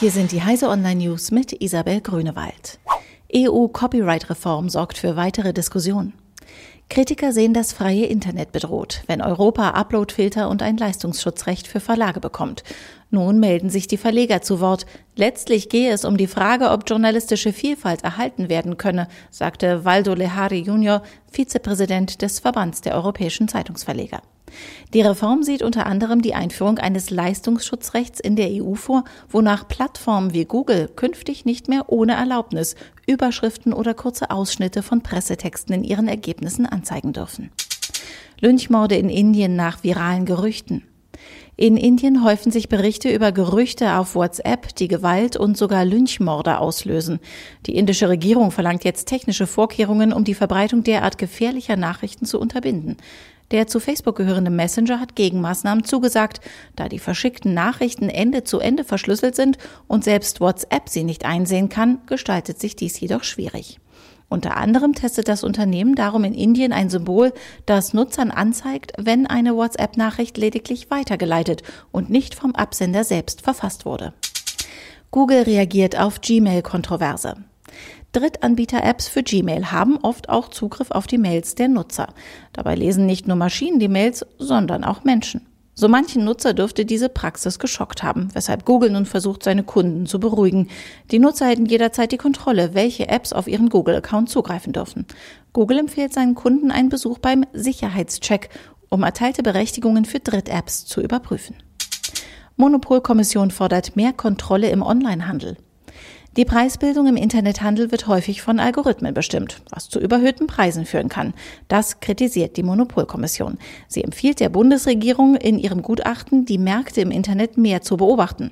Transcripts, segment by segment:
Hier sind die Heise Online News mit Isabel Grünewald. EU-Copyright-Reform sorgt für weitere Diskussionen. Kritiker sehen das freie Internet bedroht, wenn Europa Uploadfilter und ein Leistungsschutzrecht für Verlage bekommt. Nun melden sich die Verleger zu Wort. Letztlich gehe es um die Frage, ob journalistische Vielfalt erhalten werden könne, sagte Waldo Lehari Junior, Vizepräsident des Verbands der europäischen Zeitungsverleger. Die Reform sieht unter anderem die Einführung eines Leistungsschutzrechts in der EU vor, wonach Plattformen wie Google künftig nicht mehr ohne Erlaubnis Überschriften oder kurze Ausschnitte von Pressetexten in ihren Ergebnissen anzeigen dürfen. Lynchmorde in Indien nach viralen Gerüchten. In Indien häufen sich Berichte über Gerüchte auf WhatsApp, die Gewalt und sogar Lynchmorde auslösen. Die indische Regierung verlangt jetzt technische Vorkehrungen, um die Verbreitung derart gefährlicher Nachrichten zu unterbinden. Der zu Facebook gehörende Messenger hat Gegenmaßnahmen zugesagt, da die verschickten Nachrichten Ende zu Ende verschlüsselt sind und selbst WhatsApp sie nicht einsehen kann, gestaltet sich dies jedoch schwierig. Unter anderem testet das Unternehmen darum in Indien ein Symbol, das Nutzern anzeigt, wenn eine WhatsApp-Nachricht lediglich weitergeleitet und nicht vom Absender selbst verfasst wurde. Google reagiert auf Gmail-Kontroverse. Drittanbieter-Apps für Gmail haben oft auch Zugriff auf die Mails der Nutzer. Dabei lesen nicht nur Maschinen die Mails, sondern auch Menschen. So manchen Nutzer dürfte diese Praxis geschockt haben, weshalb Google nun versucht, seine Kunden zu beruhigen. Die Nutzer hätten jederzeit die Kontrolle, welche Apps auf ihren Google-Account zugreifen dürfen. Google empfiehlt seinen Kunden einen Besuch beim Sicherheitscheck, um erteilte Berechtigungen für Dritt-Apps zu überprüfen. Monopolkommission fordert mehr Kontrolle im Onlinehandel. Die Preisbildung im Internethandel wird häufig von Algorithmen bestimmt, was zu überhöhten Preisen führen kann. Das kritisiert die Monopolkommission. Sie empfiehlt der Bundesregierung in ihrem Gutachten, die Märkte im Internet mehr zu beobachten.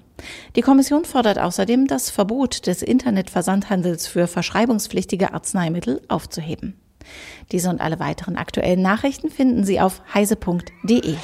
Die Kommission fordert außerdem, das Verbot des Internetversandhandels für verschreibungspflichtige Arzneimittel aufzuheben. Diese und alle weiteren aktuellen Nachrichten finden Sie auf heise.de.